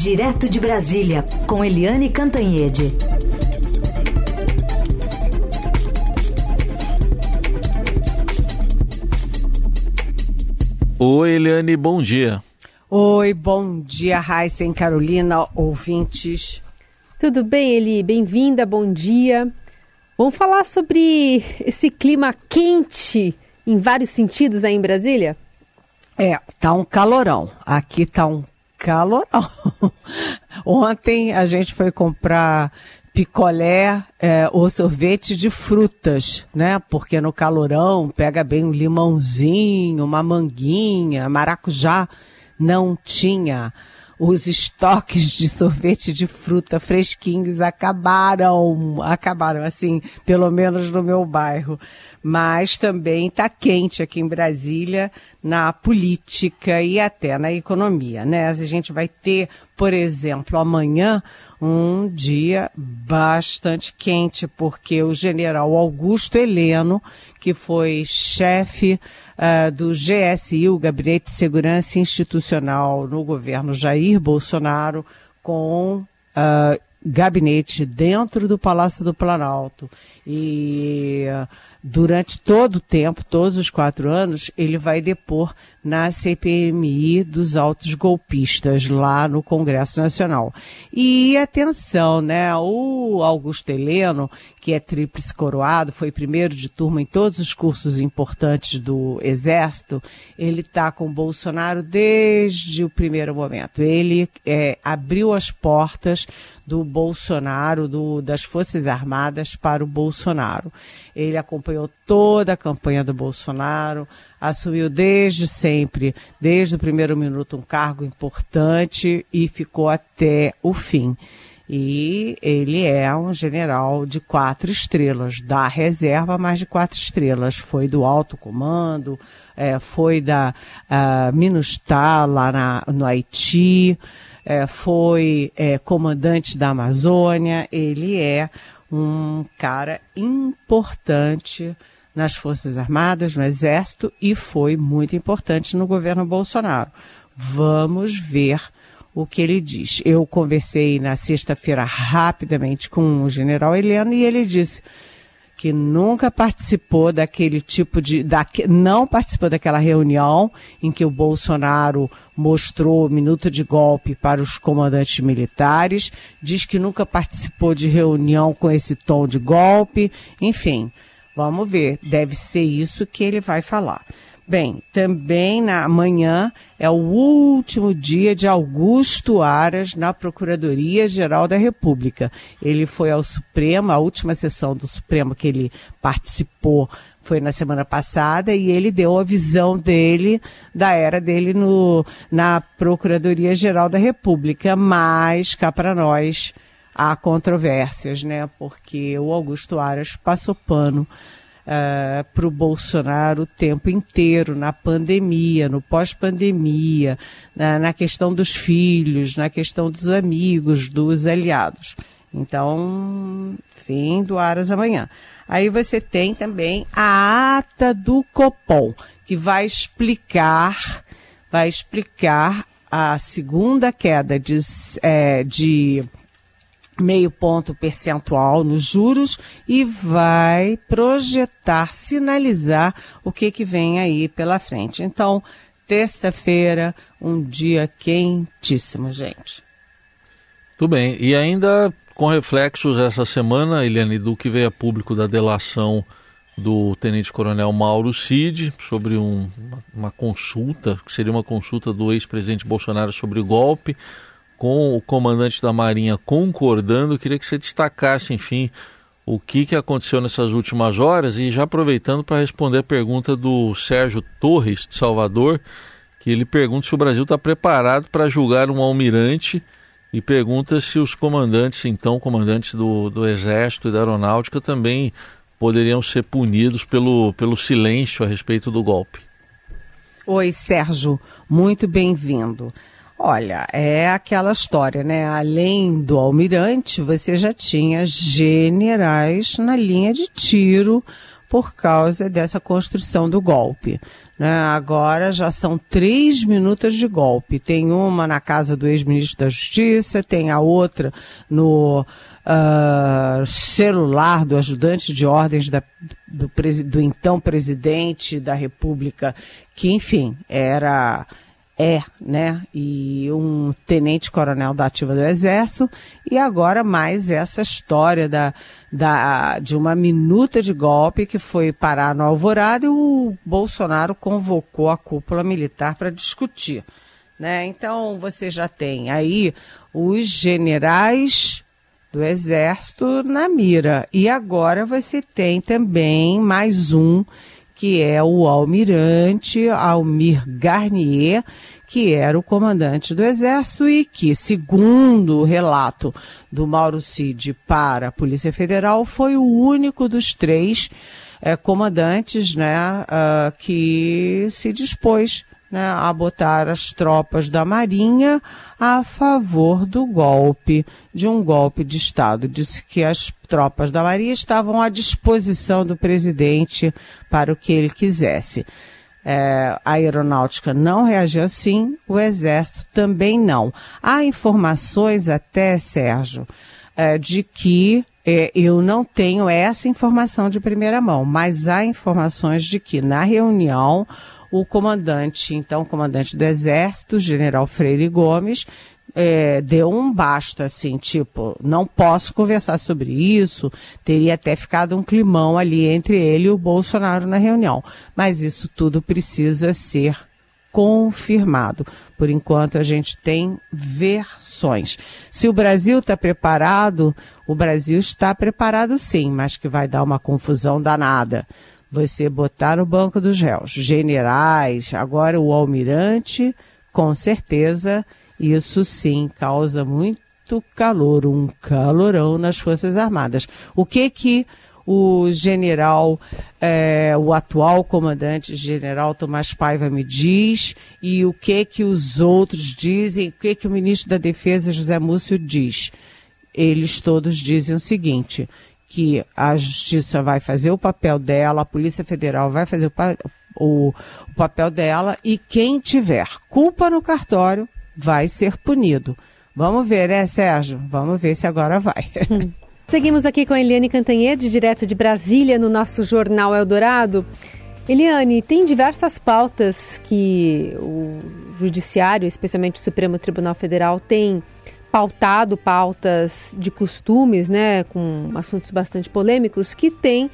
Direto de Brasília, com Eliane Cantanhede. Oi, Eliane, bom dia. Oi, bom dia, Raíssa e Carolina, ouvintes. Tudo bem, Eli? Bem-vinda, bom dia. Vamos falar sobre esse clima quente em vários sentidos aí em Brasília? É, tá um calorão. Aqui tá um calorão. Ontem a gente foi comprar picolé é, ou sorvete de frutas, né? Porque no calorão pega bem um limãozinho, uma manguinha, maracujá. Não tinha os estoques de sorvete de fruta fresquinhos acabaram, acabaram assim, pelo menos no meu bairro. Mas também está quente aqui em Brasília na política e até na economia, né? A gente vai ter, por exemplo, amanhã um dia bastante quente, porque o general Augusto Heleno, que foi chefe uh, do GSI, o Gabinete de Segurança Institucional no governo Jair Bolsonaro, com uh, gabinete dentro do Palácio do Planalto. E uh, durante todo o tempo, todos os quatro anos, ele vai depor na CPMI dos autos golpistas lá no Congresso Nacional. E atenção, né? O Augusto Heleno, que é tríplice coroado, foi primeiro de turma em todos os cursos importantes do Exército, ele está com Bolsonaro desde o primeiro momento. Ele é, abriu as portas do Bolsonaro, do, das Forças Armadas para o Bolsonaro. Ele acompanhou toda a campanha do Bolsonaro, assumiu desde sempre, desde o primeiro minuto, um cargo importante e ficou até o fim. E ele é um general de quatro estrelas, da reserva, mais de quatro estrelas. Foi do alto comando, é, foi da uh, Minustah lá na, no Haiti, é, foi é, comandante da Amazônia. Ele é um cara importante nas Forças Armadas, no Exército e foi muito importante no governo Bolsonaro. Vamos ver o que ele diz. Eu conversei na sexta-feira rapidamente com o general Heleno e ele disse que nunca participou daquele tipo de. Da, não participou daquela reunião em que o Bolsonaro mostrou o minuto de golpe para os comandantes militares, diz que nunca participou de reunião com esse tom de golpe, enfim. Vamos ver, deve ser isso que ele vai falar. Bem, também na manhã é o último dia de Augusto Aras na Procuradoria-Geral da República. Ele foi ao Supremo, a última sessão do Supremo que ele participou foi na semana passada e ele deu a visão dele, da era dele no, na Procuradoria-Geral da República. Mas, cá para nós, há controvérsias, né? Porque o Augusto Aras passou pano uh, eh, para o Bolsonaro o tempo inteiro, na pandemia, no pós-pandemia, na, na questão dos filhos, na questão dos amigos, dos aliados. Então, fim do Aras amanhã. Aí você tem também a ata do Copom, que vai explicar, vai explicar a segunda queda de, é, de meio ponto percentual nos juros e vai projetar, sinalizar o que, que vem aí pela frente. Então, terça-feira, um dia quentíssimo, gente. Tudo bem. E ainda com reflexos essa semana, Eliane, do que veio a público da delação do tenente-coronel Mauro Cid sobre um, uma consulta, que seria uma consulta do ex-presidente Bolsonaro sobre o golpe com o comandante da Marinha concordando. queria que você destacasse, enfim, o que, que aconteceu nessas últimas horas e já aproveitando para responder a pergunta do Sérgio Torres, de Salvador, que ele pergunta se o Brasil está preparado para julgar um almirante e pergunta se os comandantes, então, comandantes do, do Exército e da Aeronáutica também poderiam ser punidos pelo, pelo silêncio a respeito do golpe. Oi, Sérgio, muito bem-vindo. Olha, é aquela história, né? Além do almirante, você já tinha generais na linha de tiro por causa dessa construção do golpe. Né? Agora já são três minutas de golpe. Tem uma na casa do ex-ministro da Justiça, tem a outra no uh, celular do ajudante de ordens da, do, do então presidente da República, que, enfim, era é, né? E um tenente-coronel da ativa do Exército, e agora mais essa história da, da, de uma minuta de golpe que foi parar no Alvorada e o Bolsonaro convocou a cúpula militar para discutir. Né? Então você já tem aí os generais do Exército na mira. E agora você tem também mais um que é o almirante Almir Garnier, que era o comandante do Exército e que, segundo o relato do Mauro Cid para a Polícia Federal, foi o único dos três é, comandantes né, uh, que se dispôs né, a botar as tropas da Marinha a favor do golpe, de um golpe de Estado. Disse que as tropas da Marinha estavam à disposição do presidente para o que ele quisesse. É, a aeronáutica não reagiu assim, o exército também não. Há informações até, Sérgio, é, de que é, eu não tenho essa informação de primeira mão, mas há informações de que na reunião o comandante, então comandante do Exército, general Freire Gomes, é, deu um basta, assim, tipo, não posso conversar sobre isso, teria até ficado um climão ali entre ele e o Bolsonaro na reunião. Mas isso tudo precisa ser confirmado. Por enquanto, a gente tem versões. Se o Brasil está preparado, o Brasil está preparado sim, mas que vai dar uma confusão danada você botar no banco dos réus generais, agora o almirante, com certeza, isso sim causa muito calor, um calorão nas Forças Armadas. O que que o general, é, o atual comandante general Tomás Paiva me diz e o que que os outros dizem, o que que o ministro da Defesa José Múcio diz. Eles todos dizem o seguinte, que a justiça vai fazer o papel dela, a Polícia Federal vai fazer o, o, o papel dela e quem tiver culpa no cartório vai ser punido. Vamos ver, né, Sérgio? Vamos ver se agora vai. Seguimos aqui com a Eliane Cantanhede, direto de Brasília, no nosso Jornal Eldorado. Eliane, tem diversas pautas que o Judiciário, especialmente o Supremo Tribunal Federal, tem pautado pautas de costumes, né, com assuntos bastante polêmicos, que tem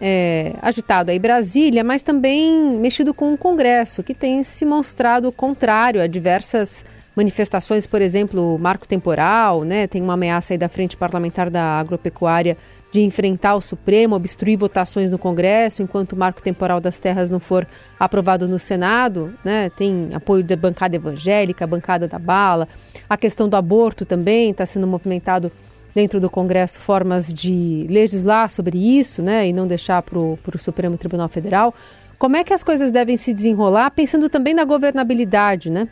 é, agitado aí Brasília, mas também mexido com o Congresso, que tem se mostrado contrário a diversas manifestações, por exemplo, marco temporal, né, tem uma ameaça aí da Frente Parlamentar da Agropecuária de enfrentar o Supremo, obstruir votações no Congresso, enquanto o marco temporal das terras não for aprovado no Senado, né? Tem apoio da bancada evangélica, a bancada da bala. A questão do aborto também está sendo movimentado dentro do Congresso formas de legislar sobre isso, né? E não deixar para o Supremo Tribunal Federal. Como é que as coisas devem se desenrolar, pensando também na governabilidade, né?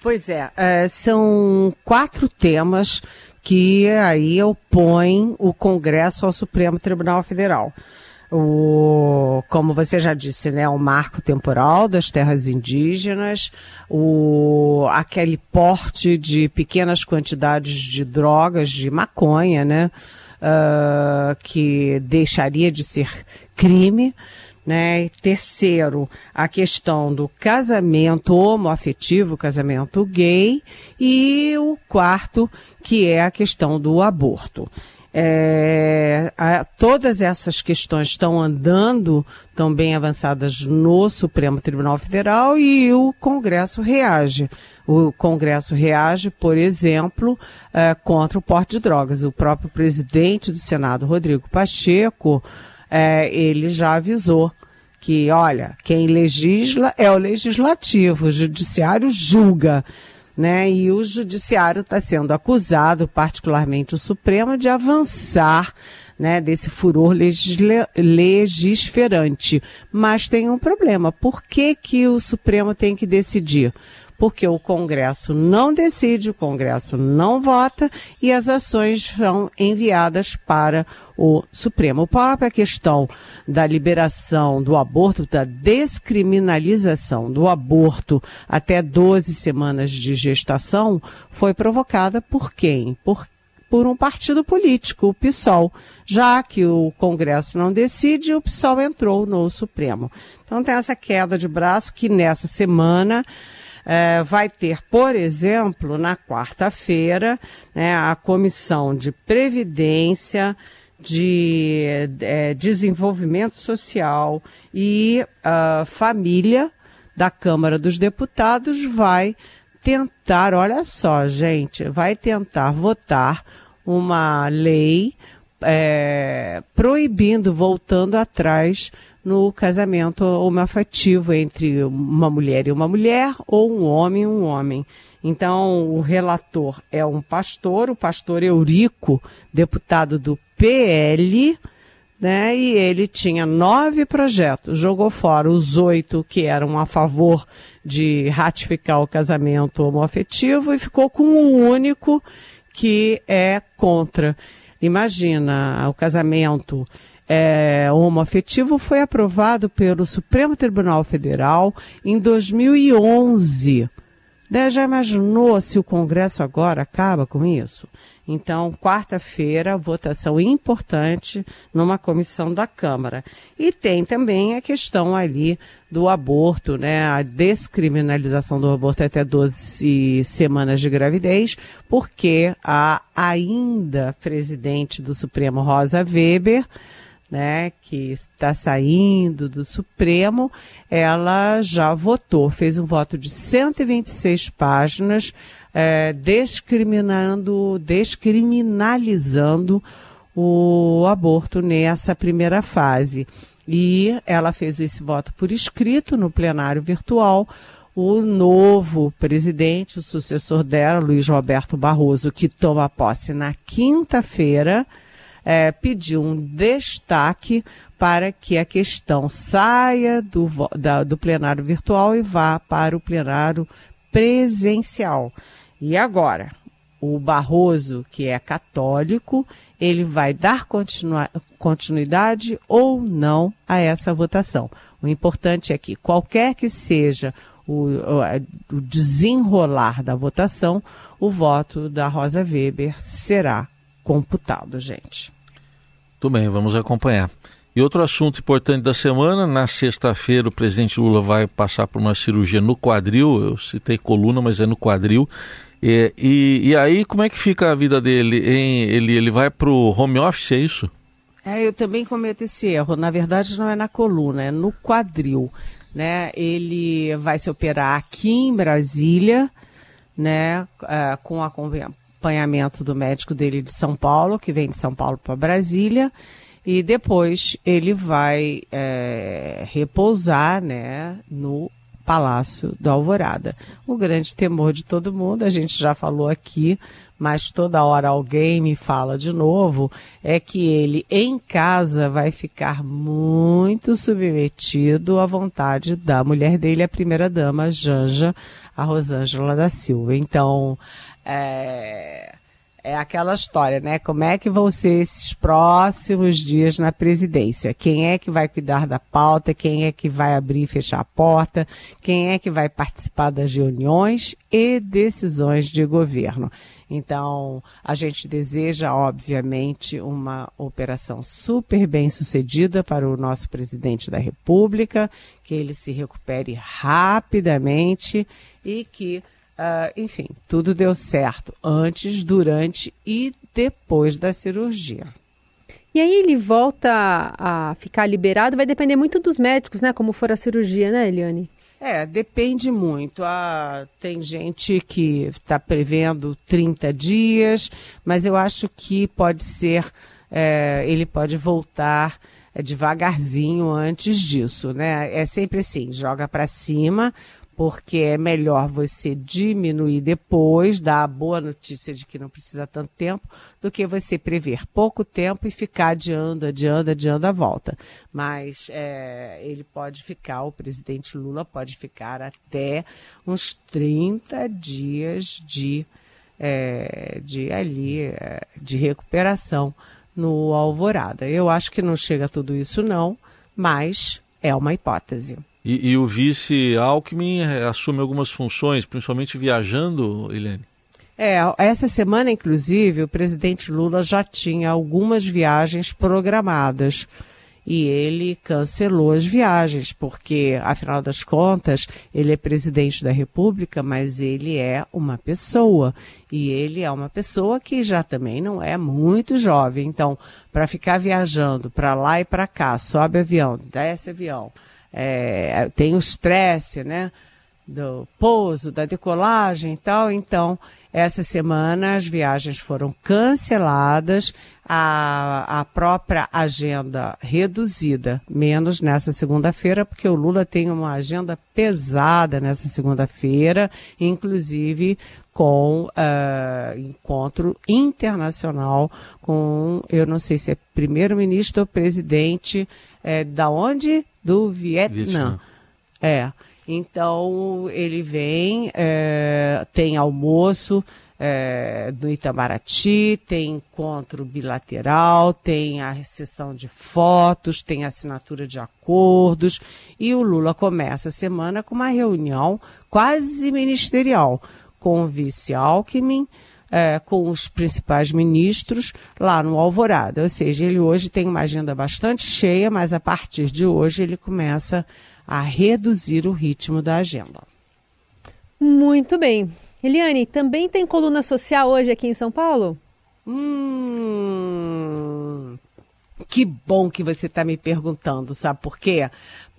Pois é, é são quatro temas que aí opõe o Congresso ao Supremo Tribunal Federal. O, como você já disse, né, o marco temporal das terras indígenas, o, aquele porte de pequenas quantidades de drogas, de maconha, né, uh, que deixaria de ser crime, né? Terceiro, a questão do casamento homoafetivo, casamento gay. E o quarto, que é a questão do aborto. É, a, todas essas questões estão andando, estão bem avançadas no Supremo Tribunal Federal e o Congresso reage. O Congresso reage, por exemplo, é, contra o porte de drogas. O próprio presidente do Senado, Rodrigo Pacheco, é, ele já avisou que, olha, quem legisla é o legislativo, o judiciário julga. Né? E o judiciário está sendo acusado, particularmente o Supremo, de avançar né, desse furor legisla legisferante. Mas tem um problema. Por que, que o Supremo tem que decidir? porque o Congresso não decide, o Congresso não vota e as ações são enviadas para o Supremo. A própria questão da liberação do aborto, da descriminalização do aborto até 12 semanas de gestação, foi provocada por quem? Por por um partido político, o PSOL. Já que o Congresso não decide, o PSOL entrou no Supremo. Então tem essa queda de braço que nessa semana é, vai ter, por exemplo, na quarta-feira, né, a Comissão de Previdência, de é, Desenvolvimento Social e uh, Família da Câmara dos Deputados vai tentar, olha só, gente, vai tentar votar uma lei é, proibindo, voltando atrás no casamento homoafetivo entre uma mulher e uma mulher ou um homem e um homem. Então, o relator é um pastor, o pastor Eurico, deputado do PL, né? E ele tinha nove projetos, jogou fora os oito que eram a favor de ratificar o casamento homoafetivo e ficou com um único que é contra. Imagina o casamento é, homoafetivo foi aprovado pelo Supremo Tribunal Federal em 2011. Né, já imaginou se o Congresso agora acaba com isso? Então, quarta-feira, votação importante numa comissão da Câmara. E tem também a questão ali do aborto, né? A descriminalização do aborto até 12 semanas de gravidez, porque a ainda presidente do Supremo, Rosa Weber, né, que está saindo do Supremo, ela já votou, fez um voto de 126 páginas, é, descriminando, descriminalizando o aborto nessa primeira fase. E ela fez esse voto por escrito no plenário virtual. O novo presidente, o sucessor dela, Luiz Roberto Barroso, que toma posse na quinta-feira, é, pediu um destaque para que a questão saia do, da, do plenário virtual e vá para o plenário presencial. E agora, o Barroso, que é católico, ele vai dar continuidade ou não a essa votação. O importante é que, qualquer que seja o, o desenrolar da votação, o voto da Rosa Weber será computado, gente. Tudo bem, vamos acompanhar. E outro assunto importante da semana, na sexta-feira o presidente Lula vai passar por uma cirurgia no quadril, eu citei coluna, mas é no quadril. E, e, e aí, como é que fica a vida dele? Em, ele, ele vai para o home office, é isso? É, eu também cometo esse erro. Na verdade, não é na coluna, é no quadril. Né? Ele vai se operar aqui em Brasília, né? Uh, com a acompanhamento do médico dele de São Paulo, que vem de São Paulo para Brasília, e depois ele vai é, repousar né, no Palácio do Alvorada. O grande temor de todo mundo, a gente já falou aqui, mas toda hora alguém me fala de novo, é que ele em casa vai ficar muito submetido à vontade da mulher dele, a primeira dama, Janja, a Rosângela da Silva. Então, é, é aquela história, né? Como é que vão ser esses próximos dias na presidência? Quem é que vai cuidar da pauta? Quem é que vai abrir e fechar a porta? Quem é que vai participar das reuniões e decisões de governo? Então, a gente deseja, obviamente, uma operação super bem sucedida para o nosso presidente da República, que ele se recupere rapidamente e que Uh, enfim, tudo deu certo antes, durante e depois da cirurgia. E aí ele volta a ficar liberado, vai depender muito dos médicos, né? Como for a cirurgia, né, Eliane? É, depende muito. Ah, tem gente que está prevendo 30 dias, mas eu acho que pode ser, é, ele pode voltar é, devagarzinho antes disso, né? É sempre assim, joga para cima, porque é melhor você diminuir depois, dar a boa notícia de que não precisa tanto tempo, do que você prever pouco tempo e ficar adiando, adiando, adiando a volta. Mas é, ele pode ficar, o presidente Lula pode ficar até uns 30 dias de, é, de ali, é, de recuperação no Alvorada. Eu acho que não chega a tudo isso não, mas é uma hipótese. E, e o vice Alckmin eh, assume algumas funções, principalmente viajando, Helene? É, essa semana, inclusive, o presidente Lula já tinha algumas viagens programadas e ele cancelou as viagens, porque, afinal das contas, ele é presidente da República, mas ele é uma pessoa. E ele é uma pessoa que já também não é muito jovem. Então, para ficar viajando para lá e para cá, sobe avião, desce avião, é, tem o estresse, né? Do pouso, da decolagem e tal. Então, essa semana as viagens foram canceladas, a, a própria agenda reduzida, menos nessa segunda-feira, porque o Lula tem uma agenda pesada nessa segunda-feira, inclusive com uh, encontro internacional com, eu não sei se é primeiro-ministro ou presidente, é, da onde? Do Vietnã. Vietnã. É. Então ele vem, é, tem almoço é, do Itamaraty, tem encontro bilateral, tem a sessão de fotos, tem assinatura de acordos e o Lula começa a semana com uma reunião quase ministerial com o vice Alckmin, é, com os principais ministros lá no Alvorada. Ou seja, ele hoje tem uma agenda bastante cheia, mas a partir de hoje ele começa a reduzir o ritmo da agenda. Muito bem. Eliane, também tem coluna social hoje aqui em São Paulo? Hum, que bom que você está me perguntando, sabe por quê?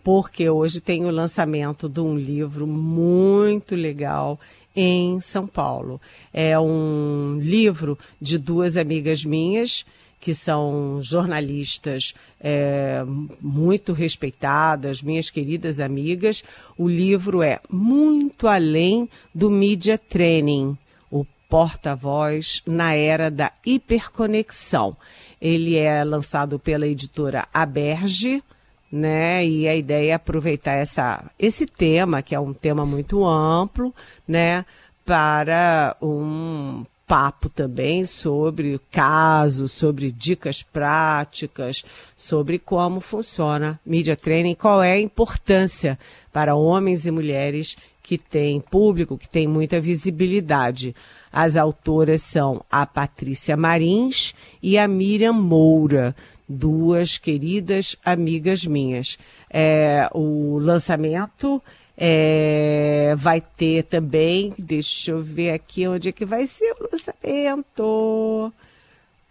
Porque hoje tem o lançamento de um livro muito legal em São Paulo. É um livro de duas amigas minhas, que são jornalistas é, muito respeitadas, minhas queridas amigas. O livro é Muito Além do Media Training, o porta-voz na era da hiperconexão. Ele é lançado pela editora Aberge, né? E a ideia é aproveitar essa, esse tema, que é um tema muito amplo, né? Para um papo também sobre casos, sobre dicas práticas, sobre como funciona Media Training, qual é a importância para homens e mulheres que têm público, que têm muita visibilidade. As autoras são a Patrícia Marins e a Miriam Moura duas queridas amigas minhas. É, o lançamento é, vai ter também, deixa eu ver aqui onde é que vai ser o lançamento.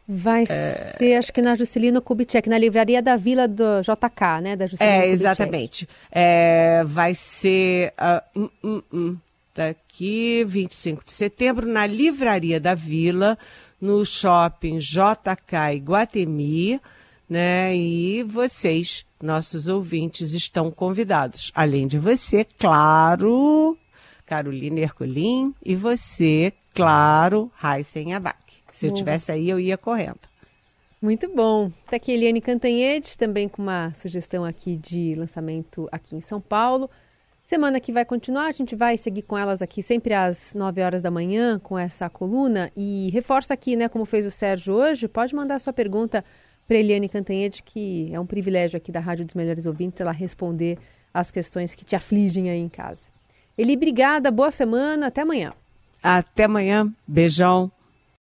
Vai é... ser, acho que na Juscelino Kubitschek, na livraria da Vila do JK, né? Da Juscelino é, exatamente. É, vai ser uh, um, um, um, daqui 25 de setembro, na livraria da Vila, no shopping JK Iguatemi né? E vocês, nossos ouvintes, estão convidados. Além de você, claro, Carolina Herculin, e você, claro, Heisen Abac. Se eu tivesse aí, eu ia correndo. Muito bom. Está aqui Eliane Cantanhede, também com uma sugestão aqui de lançamento aqui em São Paulo. Semana que vai continuar, a gente vai seguir com elas aqui sempre às 9 horas da manhã com essa coluna. E reforça aqui, né, como fez o Sérgio hoje, pode mandar sua pergunta para Eliane Cantanhede, que é um privilégio aqui da Rádio dos Melhores Ouvintes, ela responder as questões que te afligem aí em casa. Eli, obrigada, boa semana, até amanhã. Até amanhã, beijão.